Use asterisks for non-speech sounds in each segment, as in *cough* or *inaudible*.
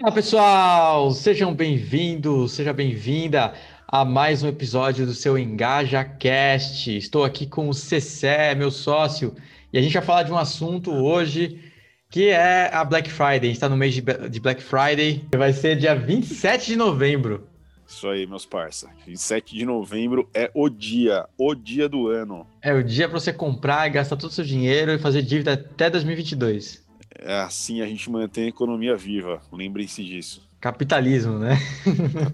Fala pessoal, sejam bem-vindos, seja bem-vinda a mais um episódio do seu Engaja Cast. Estou aqui com o Cessé, meu sócio, e a gente vai falar de um assunto hoje que é a Black Friday. A gente está no mês de Black Friday, vai ser dia 27 de novembro. Isso aí, meus parça. 27 de novembro é o dia, o dia do ano. É o dia para você comprar e gastar todo o seu dinheiro e fazer dívida até 2022. É assim a gente mantém a economia viva. Lembrem-se disso. Capitalismo, né?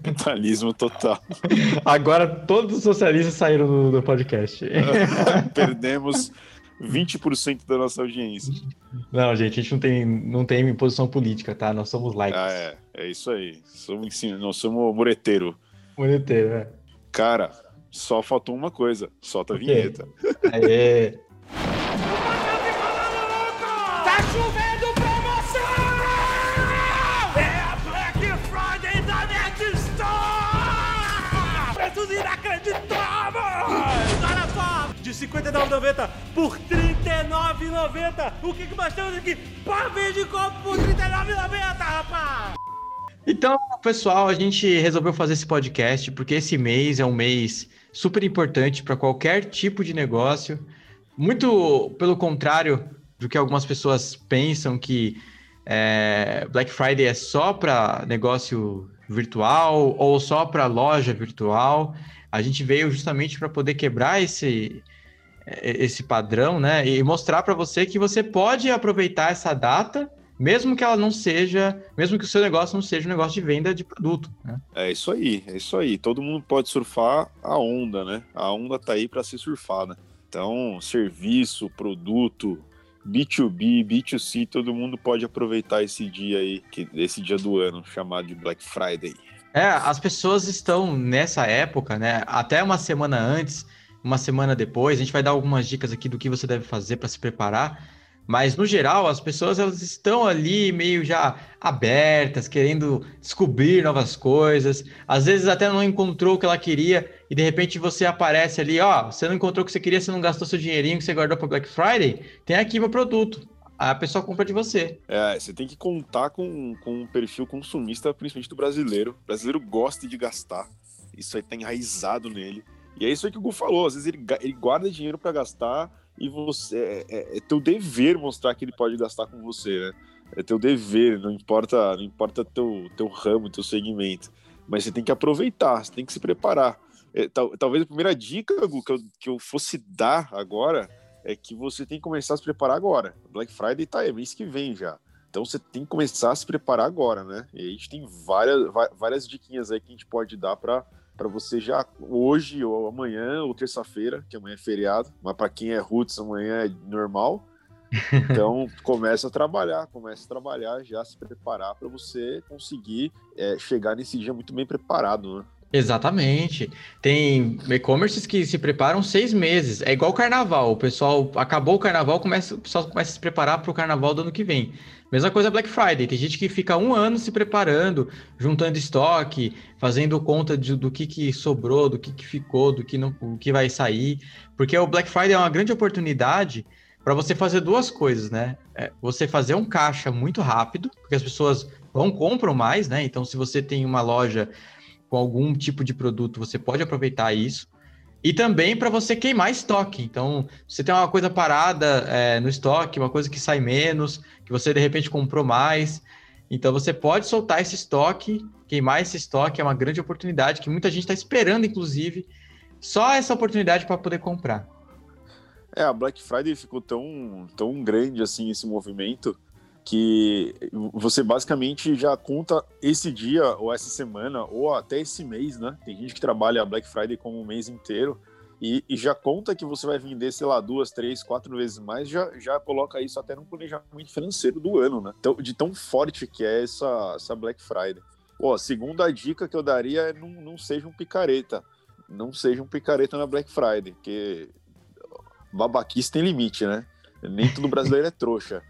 Capitalismo total. *laughs* Agora todos os socialistas saíram do, do podcast. *laughs* Perdemos 20% da nossa audiência. Não, gente, a gente não tem, não tem posição política, tá? Nós somos likes. Ah, é. É isso aí. Somos, nós somos mureteiro. Mureteiro, é. Cara, só faltou uma coisa. Solta a vinheta. Aê. De R$ 59,90 por R$ 39,90! O que, que nós temos aqui? Pavê de copo por R$ 39,90, rapaz! Então, pessoal, a gente resolveu fazer esse podcast porque esse mês é um mês super importante para qualquer tipo de negócio. Muito pelo contrário do que algumas pessoas pensam que é, Black Friday é só para negócio virtual ou só para loja virtual. A gente veio justamente para poder quebrar esse, esse padrão, né? E mostrar para você que você pode aproveitar essa data mesmo que ela não seja, mesmo que o seu negócio não seja um negócio de venda de produto. Né? É isso aí, é isso aí. Todo mundo pode surfar a onda, né? A onda tá aí para ser surfada. Então, serviço, produto, B2B, B2C, todo mundo pode aproveitar esse dia aí, que, esse dia do ano, chamado de Black Friday. É, as pessoas estão nessa época, né? Até uma semana antes, uma semana depois, a gente vai dar algumas dicas aqui do que você deve fazer para se preparar mas no geral, as pessoas elas estão ali meio já abertas, querendo descobrir novas coisas. Às vezes até não encontrou o que ela queria e de repente você aparece ali, ó, você não encontrou o que você queria, você não gastou seu dinheirinho que você guardou para Black Friday, tem aqui meu produto. A pessoa compra de você. É, você tem que contar com, com um perfil consumista, principalmente do brasileiro. O brasileiro gosta de gastar. Isso aí tá enraizado nele. E é isso aí que o Gu falou. Às vezes ele, ele guarda dinheiro para gastar e você é, é, é, teu dever mostrar que ele pode gastar com você, né? É teu dever, não importa, não importa teu, teu ramo, teu segmento. Mas você tem que aproveitar, você tem que se preparar. É, tal, talvez a primeira dica Gu, que, eu, que eu fosse dar agora é que você tem que começar a se preparar agora. Black Friday tá aí, mês que vem já. Então você tem que começar a se preparar agora, né? E a gente tem várias, várias diquinhas aí que a gente pode dar para para você já hoje ou amanhã ou terça-feira, que amanhã é feriado, mas para quem é roots amanhã é normal. *laughs* Então começa a trabalhar, começa a trabalhar, já se preparar para você conseguir é, chegar nesse dia muito bem preparado, né? Exatamente. Tem e-commerces que se preparam seis meses. É igual o carnaval. O pessoal acabou o carnaval, começa, o pessoal começa a se preparar para o carnaval do ano que vem. Mesma coisa Black Friday. Tem gente que fica um ano se preparando, juntando estoque, fazendo conta de, do que, que sobrou, do que, que ficou, do que, não, o que vai sair. Porque o Black Friday é uma grande oportunidade para você fazer duas coisas, né? É você fazer um caixa muito rápido, porque as pessoas vão compram mais, né? Então, se você tem uma loja com algum tipo de produto, você pode aproveitar isso. E também para você queimar estoque. Então, você tem uma coisa parada é, no estoque, uma coisa que sai menos, que você de repente comprou mais. Então, você pode soltar esse estoque, queimar esse estoque, é uma grande oportunidade que muita gente está esperando, inclusive, só essa oportunidade para poder comprar. É, a Black Friday ficou tão, tão grande assim esse movimento que você basicamente já conta esse dia ou essa semana ou até esse mês, né? Tem gente que trabalha Black Friday como um mês inteiro e, e, já conta que você vai vender, sei lá, duas, três, quatro vezes mais, já, já coloca isso até no planejamento financeiro do ano, né? Então, de tão forte que é essa, essa Black Friday. A segunda dica que eu daria é não, não seja um picareta. Não seja um picareta na Black Friday, porque babaquice tem limite, né? Nem todo brasileiro é trouxa.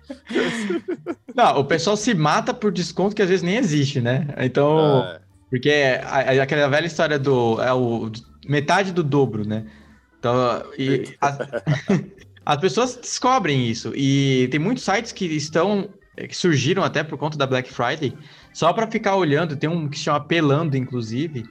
*laughs* Não, o pessoal se mata por desconto que às vezes nem existe, né? Então, é. porque é aquela velha história do é o metade do dobro, né? Então, e as, *laughs* as pessoas descobrem isso e tem muitos sites que estão que surgiram até por conta da Black Friday, só para ficar olhando, tem um que se chama Pelando, inclusive,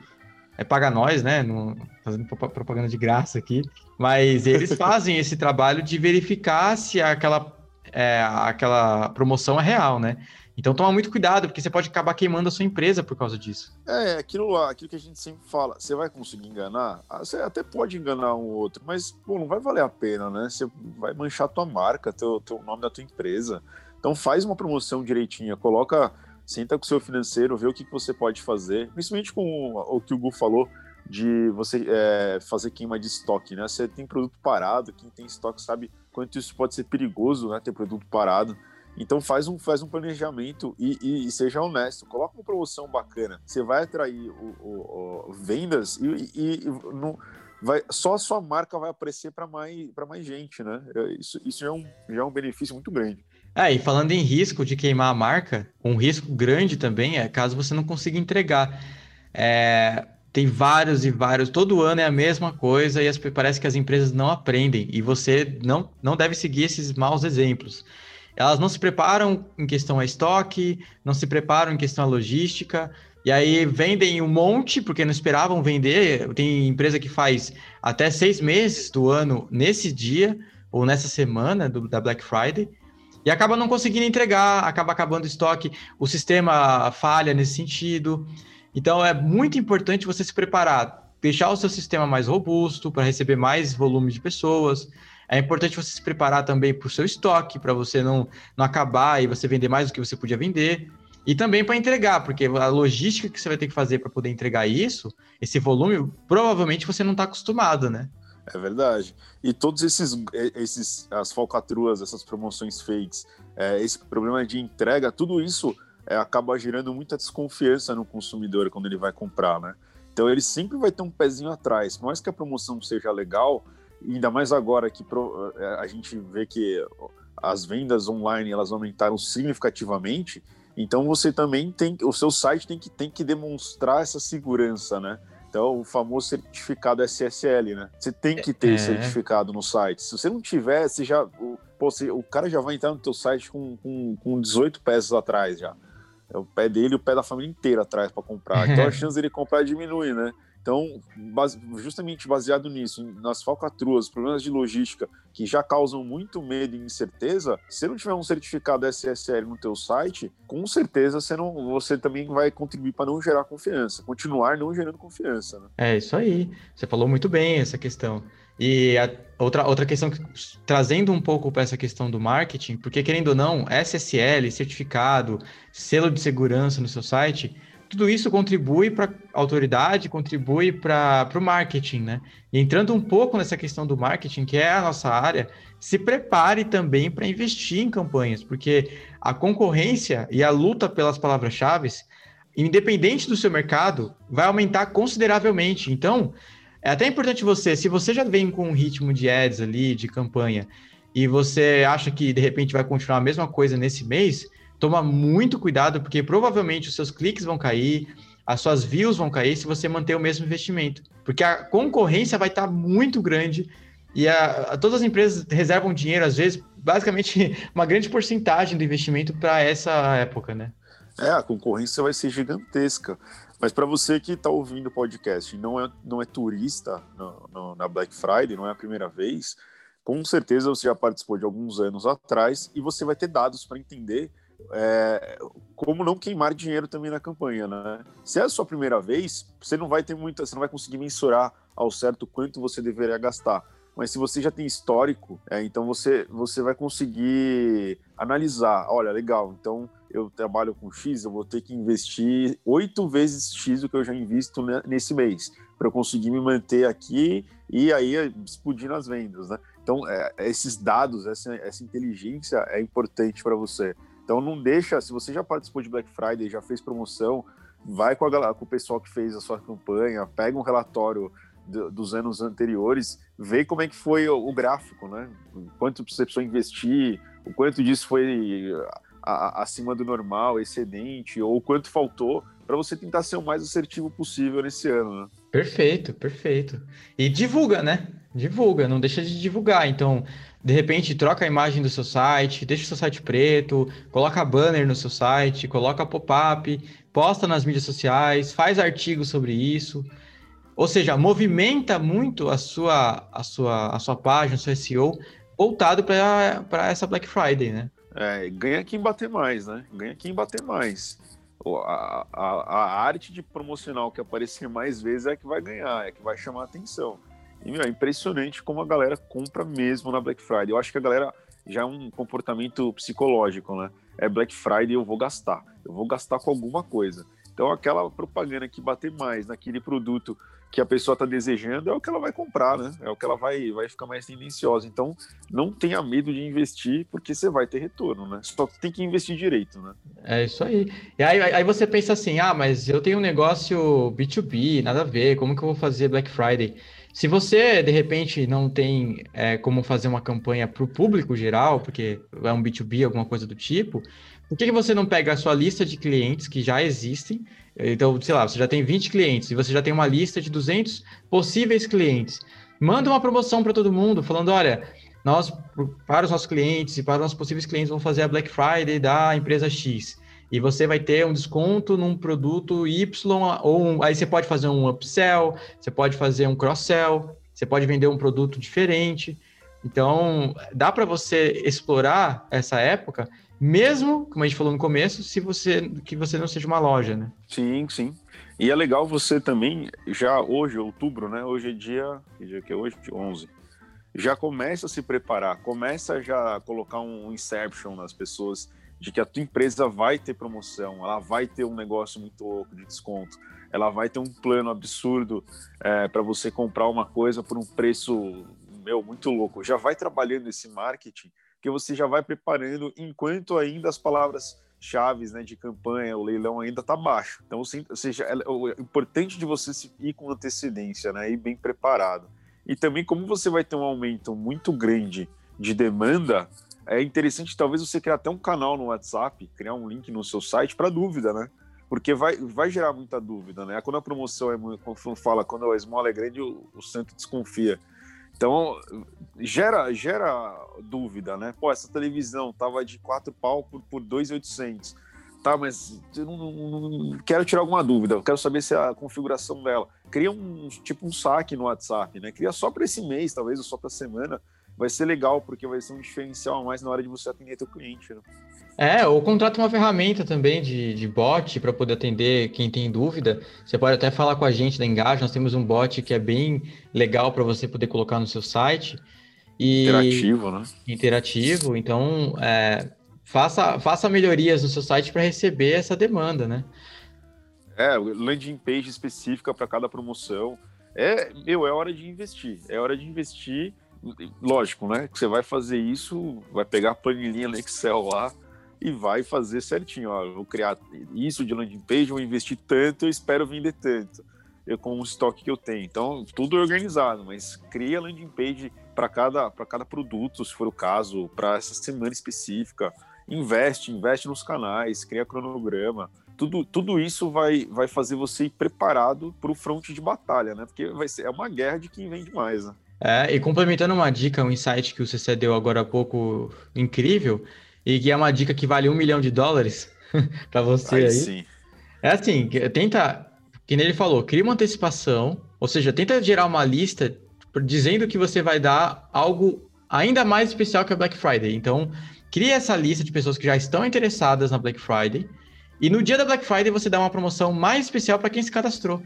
é paga nós, né? No, fazendo propaganda de graça aqui, mas eles *laughs* fazem esse trabalho de verificar se aquela, é, aquela promoção é real, né? Então toma muito cuidado, porque você pode acabar queimando a sua empresa por causa disso. É, aquilo lá, aquilo que a gente sempre fala, você vai conseguir enganar? Ah, você até pode enganar um outro, mas pô, não vai valer a pena, né? Você vai manchar a tua marca, teu, teu nome da tua empresa. Então faz uma promoção direitinha, coloca, senta com o seu financeiro, vê o que, que você pode fazer, principalmente com o que o Gu falou, de você é, fazer queima de estoque, né? Você tem produto parado, quem tem estoque sabe quanto isso pode ser perigoso, né? Ter produto parado. Então faz um, faz um planejamento e, e, e, seja honesto. Coloca uma promoção bacana. Você vai atrair o, o, o vendas e, e vai, só a sua marca vai aparecer para mais, mais gente, né? É, isso, isso já, é um, já é um benefício muito grande. É, e falando em risco de queimar a marca, um risco grande também é caso você não consiga entregar. É, tem vários e vários, todo ano é a mesma coisa e as, parece que as empresas não aprendem e você não, não deve seguir esses maus exemplos elas não se preparam em questão a estoque, não se preparam em questão a logística, e aí vendem um monte, porque não esperavam vender. Tem empresa que faz até seis meses do ano nesse dia, ou nessa semana do, da Black Friday, e acaba não conseguindo entregar, acaba acabando o estoque, o sistema falha nesse sentido. Então é muito importante você se preparar, deixar o seu sistema mais robusto para receber mais volume de pessoas, é importante você se preparar também para o seu estoque, para você não, não acabar e você vender mais do que você podia vender. E também para entregar, porque a logística que você vai ter que fazer para poder entregar isso, esse volume, provavelmente você não está acostumado, né? É verdade. E todos esses, esses as falcatruas, essas promoções fakes, é, esse problema de entrega, tudo isso é, acaba gerando muita desconfiança no consumidor quando ele vai comprar, né? Então ele sempre vai ter um pezinho atrás. Por mais que a promoção seja legal, ainda mais agora que é, a gente vê que as vendas online elas aumentaram significativamente, então você também tem, o seu site tem que, tem que demonstrar essa segurança, né? Então, o famoso certificado SSL, né? Você tem que ter é. certificado no site. Se você não tiver, você já, o, pô, você, o cara já vai entrar no teu site com, com, com 18 peças atrás já. É o pé dele e o pé da família inteira atrás para comprar. Então a *laughs* chance dele comprar diminui, né? Então, base, justamente baseado nisso, nas falcatruas, problemas de logística que já causam muito medo e incerteza, se não tiver um certificado SSL no teu site, com certeza você, não, você também vai contribuir para não gerar confiança, continuar não gerando confiança. Né? É isso aí. Você falou muito bem essa questão. E outra, outra questão, trazendo um pouco para essa questão do marketing, porque querendo ou não, SSL, certificado, selo de segurança no seu site, tudo isso contribui para a autoridade, contribui para o marketing, né? E entrando um pouco nessa questão do marketing, que é a nossa área, se prepare também para investir em campanhas, porque a concorrência e a luta pelas palavras-chave, independente do seu mercado, vai aumentar consideravelmente. Então, é até importante você, se você já vem com um ritmo de ads ali, de campanha, e você acha que de repente vai continuar a mesma coisa nesse mês, toma muito cuidado, porque provavelmente os seus cliques vão cair, as suas views vão cair se você manter o mesmo investimento. Porque a concorrência vai estar muito grande e a, a, todas as empresas reservam dinheiro, às vezes, basicamente, *laughs* uma grande porcentagem do investimento para essa época, né? É, a concorrência vai ser gigantesca. Mas para você que está ouvindo o podcast não é, não é turista no, no, na Black Friday, não é a primeira vez, com certeza você já participou de alguns anos atrás e você vai ter dados para entender é, como não queimar dinheiro também na campanha, né? Se é a sua primeira vez, você não vai ter muita, você não vai conseguir mensurar ao certo quanto você deveria gastar. Mas se você já tem histórico, é, então você, você vai conseguir analisar. Olha, legal, então eu trabalho com X, eu vou ter que investir oito vezes X do que eu já invisto nesse mês, para eu conseguir me manter aqui e aí explodir nas vendas, né? Então, é, esses dados, essa, essa inteligência é importante para você. Então não deixa, se você já participou de Black Friday, já fez promoção, vai com, a, com o pessoal que fez a sua campanha, pega um relatório do, dos anos anteriores, vê como é que foi o, o gráfico, né? Quanto você precisou investir, o quanto disso foi a, a, acima do normal, excedente, ou quanto faltou, para você tentar ser o mais assertivo possível nesse ano, né? Perfeito, perfeito. E divulga, né? Divulga, não deixa de divulgar. Então, de repente, troca a imagem do seu site, deixa o seu site preto, coloca banner no seu site, coloca pop-up, posta nas mídias sociais, faz artigos sobre isso. Ou seja, movimenta muito a sua, a sua, a sua página, o seu SEO, voltado para essa Black Friday, né? É, ganha quem bater mais, né? Ganha quem bater mais. A, a, a arte de promocional que aparecer mais vezes é que vai ganhar, é que vai chamar a atenção. E, meu, é impressionante como a galera compra mesmo na Black Friday. Eu acho que a galera já é um comportamento psicológico, né? É Black Friday, eu vou gastar. Eu vou gastar com alguma coisa. Então, aquela propaganda que bater mais naquele produto que a pessoa está desejando é o que ela vai comprar, né? É o que ela vai, vai ficar mais tendenciosa. Então, não tenha medo de investir, porque você vai ter retorno, né? Só tem que investir direito, né? É isso aí. E aí, aí você pensa assim: ah, mas eu tenho um negócio B2B, nada a ver, como que eu vou fazer Black Friday? Se você, de repente, não tem é, como fazer uma campanha para o público geral, porque é um B2B, alguma coisa do tipo, por que, que você não pega a sua lista de clientes que já existem? Então, sei lá, você já tem 20 clientes e você já tem uma lista de 200 possíveis clientes. Manda uma promoção para todo mundo, falando: olha, nós, para os nossos clientes e para os nossos possíveis clientes, vamos fazer a Black Friday da empresa X e você vai ter um desconto num produto Y, ou um, aí você pode fazer um upsell, você pode fazer um cross-sell, você pode vender um produto diferente. Então, dá para você explorar essa época, mesmo, como a gente falou no começo, se você que você não seja uma loja, né? Sim, sim. E é legal você também, já hoje, outubro, né? Hoje é dia, que dia que é hoje? 11. Já começa a se preparar, começa já a colocar um inception nas pessoas de que a tua empresa vai ter promoção, ela vai ter um negócio muito louco de desconto, ela vai ter um plano absurdo é, para você comprar uma coisa por um preço meu muito louco. Já vai trabalhando esse marketing que você já vai preparando enquanto ainda as palavras chaves né, de campanha, o leilão ainda está baixo. Então, ou seja, é, importante de você ir com antecedência, né, ir bem preparado. E também como você vai ter um aumento muito grande de demanda, é interessante talvez você criar até um canal no WhatsApp, criar um link no seu site para dúvida, né? Porque vai, vai gerar muita dúvida, né? Quando a promoção é quando fala, quando a esmola é grande, o, o santo desconfia. Então, gera, gera dúvida, né? Pô, essa televisão tava de 4 pau por, por 2,800. Tá, mas eu não, não, não, quero tirar alguma dúvida, eu quero saber se é a configuração dela. Cria um tipo um saque no WhatsApp, né? Cria só para esse mês, talvez, ou só para semana, vai ser legal, porque vai ser um diferencial a mais na hora de você atender teu cliente. Né? É, ou contrata uma ferramenta também de, de bot para poder atender quem tem dúvida. Você pode até falar com a gente da Engage, nós temos um bot que é bem legal para você poder colocar no seu site. E... Interativo, né? Interativo, então é, faça, faça melhorias no seu site para receber essa demanda, né? É, landing page específica para cada promoção. É, meu, é hora de investir. É hora de investir lógico, né? Que você vai fazer isso, vai pegar a planilhinha no Excel lá e vai fazer certinho. Ó, vou criar isso de landing page, vou investir tanto, eu espero vender tanto. Eu com o estoque que eu tenho. Então, tudo organizado, mas cria landing page para cada, cada produto, se for o caso, para essa semana específica. Investe, investe nos canais, cria cronograma. Tudo, tudo isso vai, vai fazer você ir preparado para o fronte de batalha, né? Porque vai ser, é uma guerra de quem vende mais, né? É, e complementando uma dica, um insight que o CC deu agora há pouco, incrível, e que é uma dica que vale um milhão de dólares *laughs* para você aí. aí. Sim. É assim, tenta, que ele falou, cria uma antecipação, ou seja, tenta gerar uma lista dizendo que você vai dar algo ainda mais especial que a Black Friday. Então, cria essa lista de pessoas que já estão interessadas na Black Friday, e no dia da Black Friday você dá uma promoção mais especial para quem se cadastrou.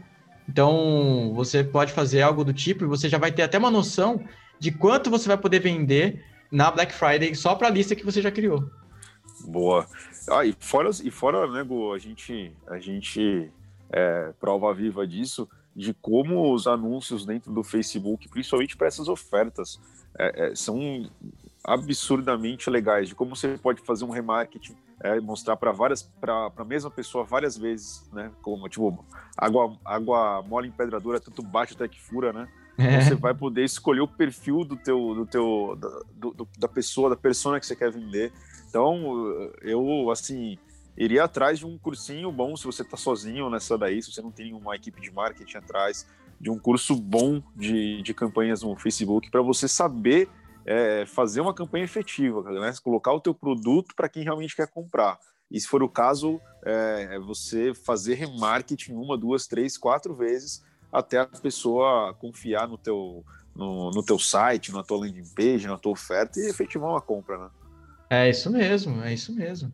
Então, você pode fazer algo do tipo e você já vai ter até uma noção de quanto você vai poder vender na Black Friday só para a lista que você já criou. Boa. Ah, e fora, e fora né, Gu, a gente, a gente é, prova viva disso, de como os anúncios dentro do Facebook, principalmente para essas ofertas, é, é, são absurdamente legais, de como você pode fazer um remarketing é, mostrar para várias para a mesma pessoa várias vezes, né? Como tipo água água mole em pedra dura, tanto bate até que fura, né? É. Você vai poder escolher o perfil do teu do teu da, do, da pessoa, da persona que você quer vender. Então, eu assim iria atrás de um cursinho bom se você está sozinho nessa daí, se você não tem uma equipe de marketing atrás. de um curso bom de, de campanhas no Facebook para você saber é, fazer uma campanha efetiva, né? colocar o teu produto para quem realmente quer comprar. E se for o caso, é, é você fazer remarketing uma, duas, três, quatro vezes até a pessoa confiar no teu, no, no teu site, na tua landing page, na tua oferta e efetivar uma compra, né? É isso mesmo, é isso mesmo.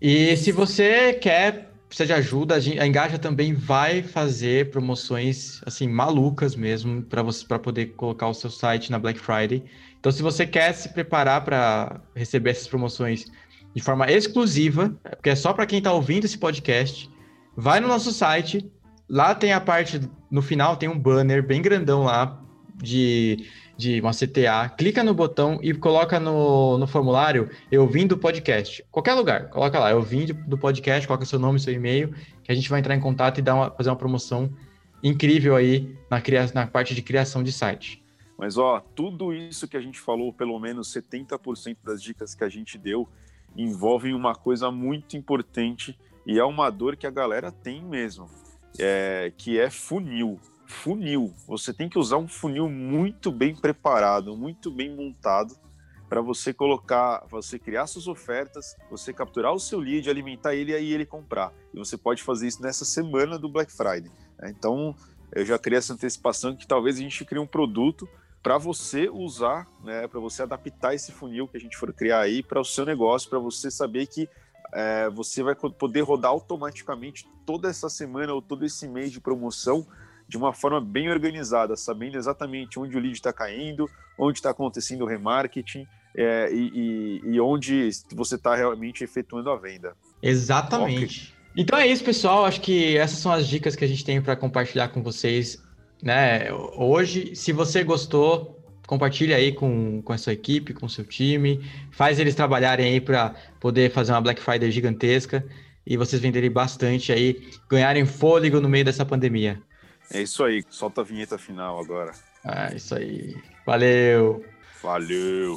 E se você quer precisa de ajuda, a Engaja também vai fazer promoções assim malucas mesmo para você para poder colocar o seu site na Black Friday. Então, se você quer se preparar para receber essas promoções de forma exclusiva, porque é só para quem está ouvindo esse podcast, vai no nosso site. Lá tem a parte no final tem um banner bem grandão lá de de uma CTA, clica no botão e coloca no, no formulário eu vim do podcast. Qualquer lugar, coloca lá, eu vim do podcast, coloca seu nome, seu e-mail, que a gente vai entrar em contato e dar uma, fazer uma promoção incrível aí na, na parte de criação de site. Mas ó, tudo isso que a gente falou, pelo menos 70% das dicas que a gente deu, envolvem uma coisa muito importante e é uma dor que a galera tem mesmo, é, que é funil funil. Você tem que usar um funil muito bem preparado, muito bem montado para você colocar, você criar suas ofertas, você capturar o seu lead, alimentar ele e aí ele comprar. E você pode fazer isso nessa semana do Black Friday. Né? Então, eu já criei essa antecipação que talvez a gente crie um produto para você usar, né, para você adaptar esse funil que a gente for criar aí para o seu negócio, para você saber que é, você vai poder rodar automaticamente toda essa semana ou todo esse mês de promoção de uma forma bem organizada, sabendo exatamente onde o lead está caindo, onde está acontecendo o remarketing é, e, e, e, onde você está realmente efetuando a venda. Exatamente. Okay. Então é isso, pessoal. Acho que essas são as dicas que a gente tem para compartilhar com vocês. Né? Hoje, se você gostou, compartilha aí com, com a sua equipe, com o seu time, faz eles trabalharem aí para poder fazer uma Black Friday gigantesca e vocês venderem bastante aí, ganharem fôlego no meio dessa pandemia. É isso aí, solta a vinheta final agora. É isso aí. Valeu. Valeu.